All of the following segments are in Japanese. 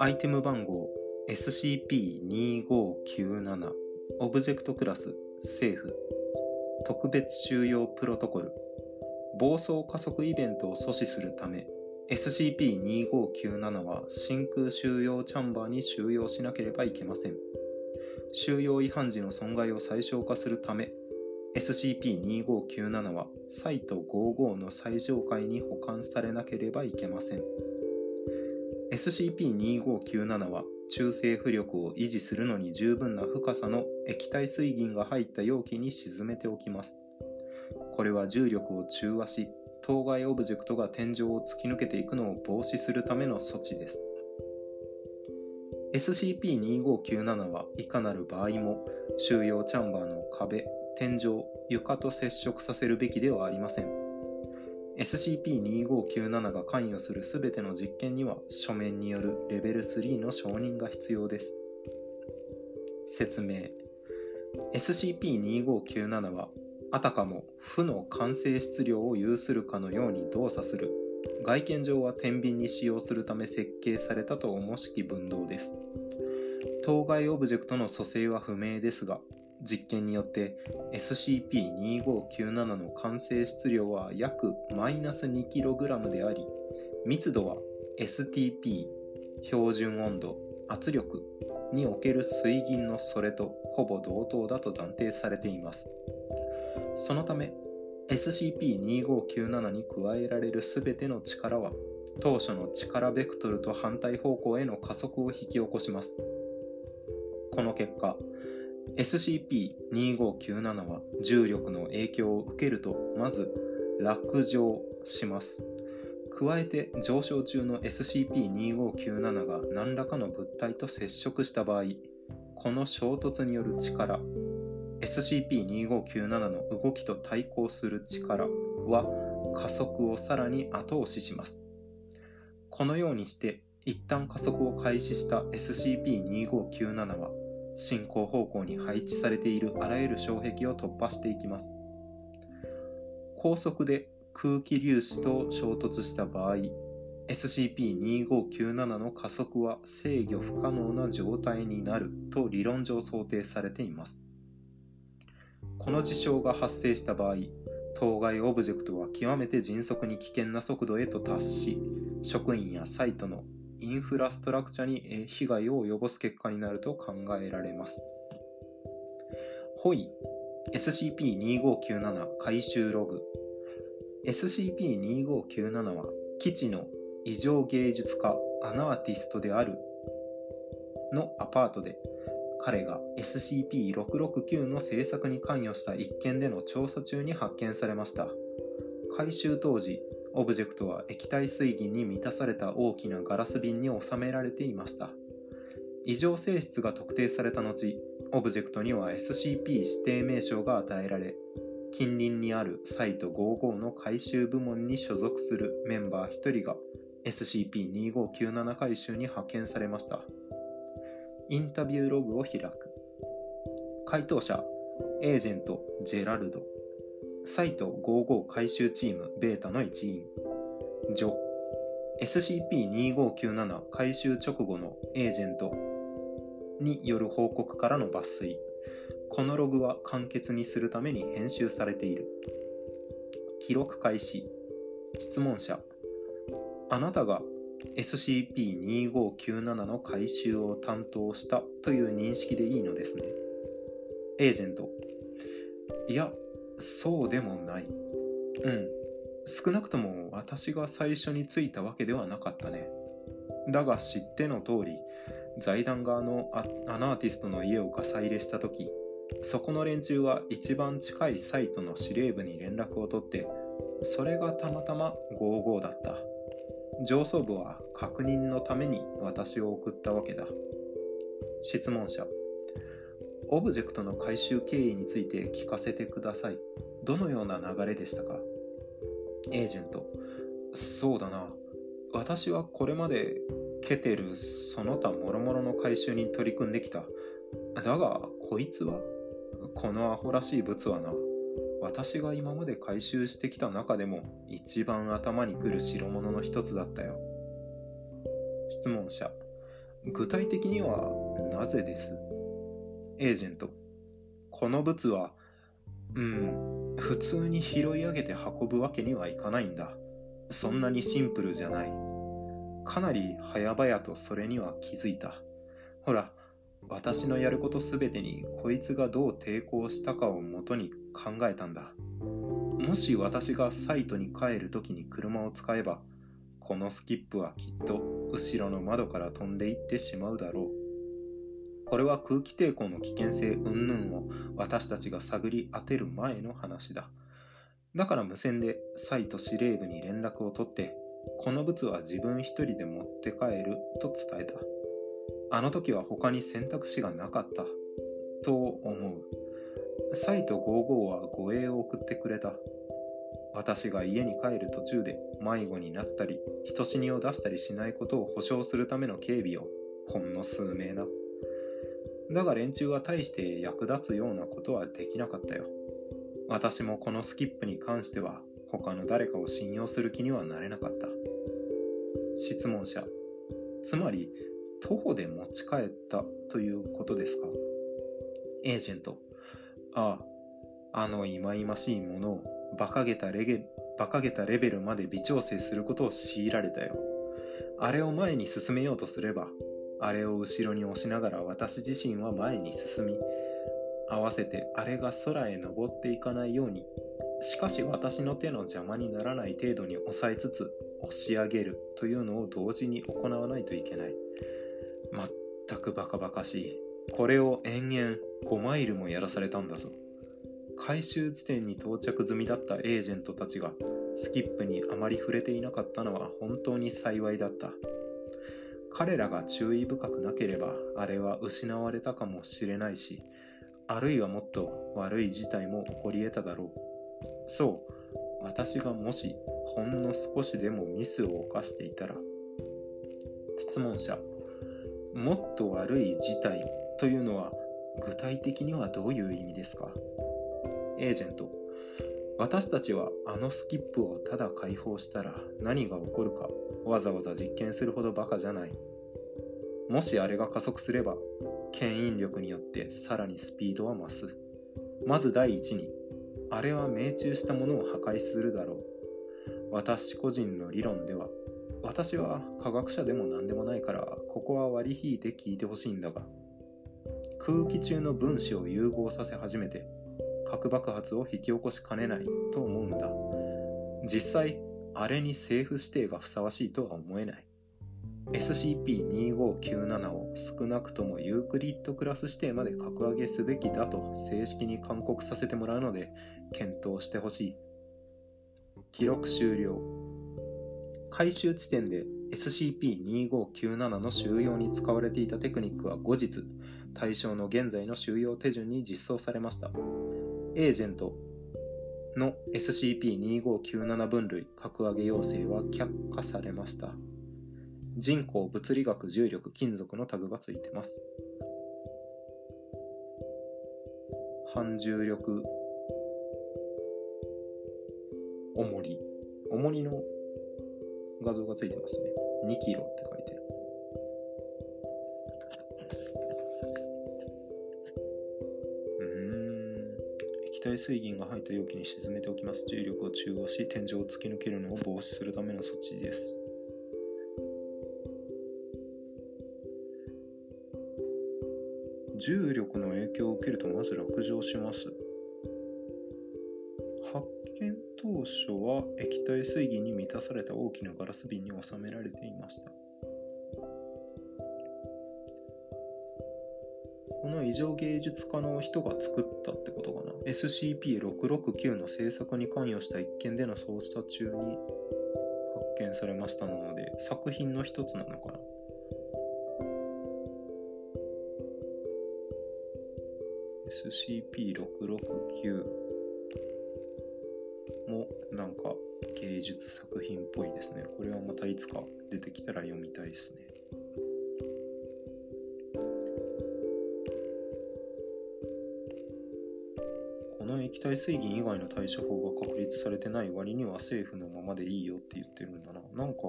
アイテム番号 SCP-2597 オブジェクトクラス政府特別収容プロトコル暴走加速イベントを阻止するため SCP-2597 は真空収容チャンバーに収容しなければいけません。収容違反時の損害を最小化するため SCP-2597 はサイト55の最上階に保管されなければいけません。SCP-2597 は中性浮力を維持するのに十分な深さの液体水銀が入った容器に沈めておきます。これは重力を中和し当該オブジェクトが天井を突き抜けていくのを防止するための措置です。SCP-2597 はいかなる場合も収容チャンバーの壁天井床と接触させるべきではありません。SCP-2597 が関与するすべての実験には書面によるレベル3の承認が必要です。説明。SCP-2597 はあたかも負の完成質量を有するかのように動作する。外見上は天秤に使用するため設計されたと思しき分動です。当該オブジェクトの組成は不明ですが実験によって SCP-2597 の完成質量は約マイナス 2kg であり密度は STP 標準温度圧力における水銀のそれとほぼ同等だと断定されています。そのため SCP-2597 に加えられる全ての力は当初の力ベクトルと反対方向への加速を引き起こします。この結果 SCP-2597 は重力の影響を受けるとまず落上します。加えて上昇中の SCP-2597 が何らかの物体と接触した場合この衝突による力 SCP-2597 の動きと対抗する力は加速をさらに後押しします。このようにして一旦加速を開始した SCP-2597 は進行方向に配置されているあらゆる障壁を突破していきます。高速で空気粒子と衝突した場合 SCP-2597 の加速は制御不可能な状態になると理論上想定されています。この事象が発生した場合当該オブジェクトは極めて迅速に危険な速度へと達し職員やサイトのインフラストラクチャに被害を及ぼす結果になると考えられます。ホイ SCP-2597 回収ログ SCP-2597 は基地の異常芸術家 anartist であるのアパートで彼が SCP-669 の制作に関与した一件での調査中に発見されました回収当時オブジェクトは液体水銀に満たされた大きなガラス瓶に収められていました。異常性質が特定された後オブジェクトには SCP 指定名称が与えられ近隣にあるサイト55の回収部門に所属するメンバー1人が SCP-2597 回収に派遣されました。インタビューログを開く。回答者エージェントジェラルド。サイト55回収チームベータの一員。ジョ。SCP-2597 回収直後のエージェント。による報告からの抜粋。このログは簡潔にするために編集されている。記録開始。質問者。あなたが SCP-2597 の回収を担当したという認識でいいのですね。エージェント。いやそうでもない。うん。少なくとも私が最初についたわけではなかったね。だが知っての通り、財団側のアナーティストの家をガサ入れした時、そこの連中は一番近いサイトの司令部に連絡を取って、それがたまたま55だった。上層部は確認のために私を送ったわけだ。質問者オブジェクトの回収経緯について聞かせてください。どのような流れでしたか？エージェント。そうだな。私はこれまでケテル、その他諸々の回収に取り組んできた。だが、こいつはこのアホらしい物はな。私が今まで回収してきた中でも一番頭にくる代物の一つだったよ。質問者。具体的にはなぜです？エージェント。この物は、うん、普通に拾い上げて運ぶわけにはいかないんだ。そんなにシンプルじゃない。かなり早々とそれには気づいた。ほら、私のやることすべてにこいつがどう抵抗したかをもとに考えたんだ。もし私がサイトに帰るときに車を使えば、このスキップはきっと後ろの窓から飛んでいってしまうだろう。これは空気抵抗の危険性云々を私たちが探り当てる前の話だ。だから無線でサイト司令部に連絡を取って、この物は自分一人で持って帰ると伝えた。あの時は他に選択肢がなかったと思う。サイト55は護衛を送ってくれた。私が家に帰る途中で迷子になったり、人死にを出したりしないことを保証するための警備をほんの数名だ。だが連中は大して役立つようなことはできなかったよ。私もこのスキップに関しては他の誰かを信用する気にはなれなかった。質問者。つまり徒歩で持ち帰ったということですか？エージェント。ああ、あの忌々しいものを馬鹿げたレゲ馬鹿げたレベルまで微調整することを強いられたよ。あれを前に進めようとすれば、あれを後ろに押しながら私自身は前に進み、合わせてあれが空へ登っていかないように、しかし私の手の邪魔にならない程度に抑えつつ押し上げるというのを同時に行わないといけない。全くバカバカしい。これを延々5マイルもやらされたんだぞ。回収地点に到着済みだったエージェントたちがスキップにあまり触れていなかったのは本当に幸いだった。彼らが注意深くなければあれは失われたかもしれないし、あるいはもっと悪い事態も起こり得ただろう。そう、私がもしほんの少しでもミスを犯していたら。質問者もっと悪い事態というのは具体的にはどういう意味ですか？エージェント私たちはあのスキップをただ解放したら何が起こるかわざわざ実験するほどバカじゃない。もしあれが加速すれば牽引力によってさらにスピードは増す。まず第一にあれは命中したものを破壊するだろう。私個人の理論では私は科学者でも何でもないからここは割り引いて聞いてほしいんだが空気中の分子を融合させ始めて核爆発を引き起こしかねないと思うんだ。実際あれに政府指定がふさわしいとは思えない。SCP-2597 を少なくともユークリッドクラス指定まで格上げすべきだと正式に勧告させてもらうので検討してほしい。記録終了。回収地点で SCP-2597 の収容に使われていたテクニックは後日、対象の現在の収容手順に実装されました。エージェントの SCP-2597 分類格上げ要請は却下されました。人口、物理学、重力、金属のタグがついてます。反重力、重り。重りの画像がついてますね。2キロって液体水銀が入った容器に沈めておきます。重力を中和し、天井を突き抜けるのを防止するための措置です。重力の影響を受けるとまず落上します。発見当初は液体水銀に満たされた大きなガラス瓶に収められていました。この異常芸術家の人が作ったってことかな？SCP-669 の制作に関与した一件での捜査中に発見されましたので、作品の一つなのかな？SCP-669 もなんか芸術作品っぽいですね。これはまたいつか出てきたら読みたいですね。の液体水銀以外の対処法が確立されてない割には政府のままでいいよって言ってるんだな。なんか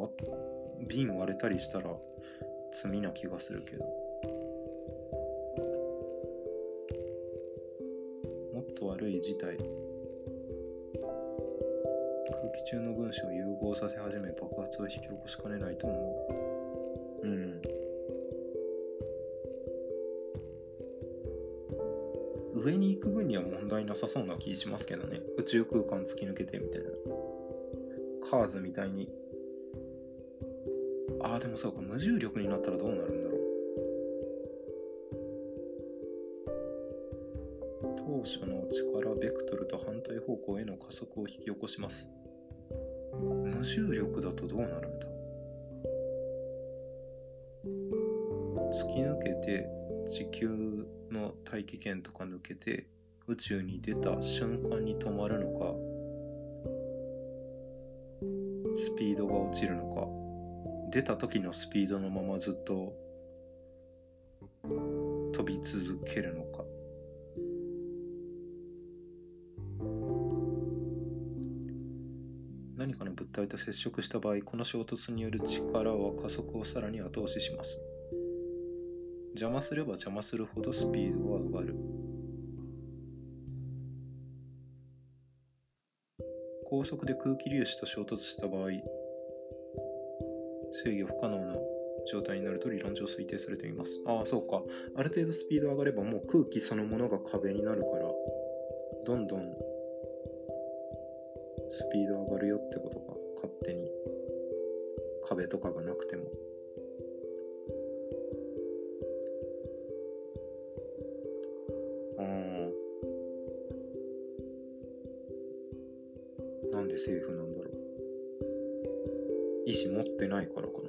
瓶割れたりしたら罪な気がするけど。もっと悪い事態。空気中の分子を融合させ始め爆発を引き起こしかねないと思う。上に行く分には問題なさそうな気しますけどね。宇宙空間突き抜けてみたいな。カーズみたいに。ああ、でもそうか、無重力になったらどうなるんだろう。当初の力ベクトルと反対方向への加速を引き起こします。無重力だとどうなるんだ？突き抜けて地球大気圏とか抜けて宇宙に出た瞬間に止まるのかスピードが落ちるのか。出た時のスピードのままずっと飛び続けるのか。何かの物体と接触した場合この衝突による力は加速をさらに後押しします。邪魔すれば邪魔するほどスピードは上がる。高速で空気粒子と衝突した場合制御不可能な状態になると理論上推定されています。ああそうか。ある程度スピード上がればもう空気そのものが壁になるからどんどんスピード上がるよってことか。勝手に壁とかがなくても。ないからかな。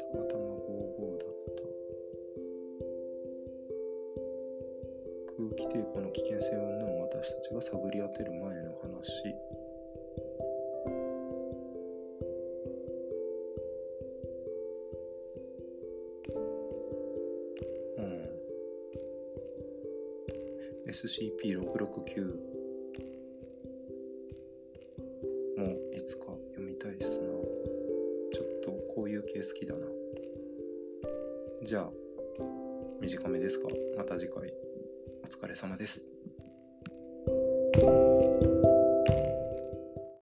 たまたま55だった。空気抵抗の危険性云々を私たちが探り当てる前の話。SCP-669 もいつか読みたいっすな。ちょっとこういう系好きだな。じゃあ短めですか？また次回。お疲れ様です。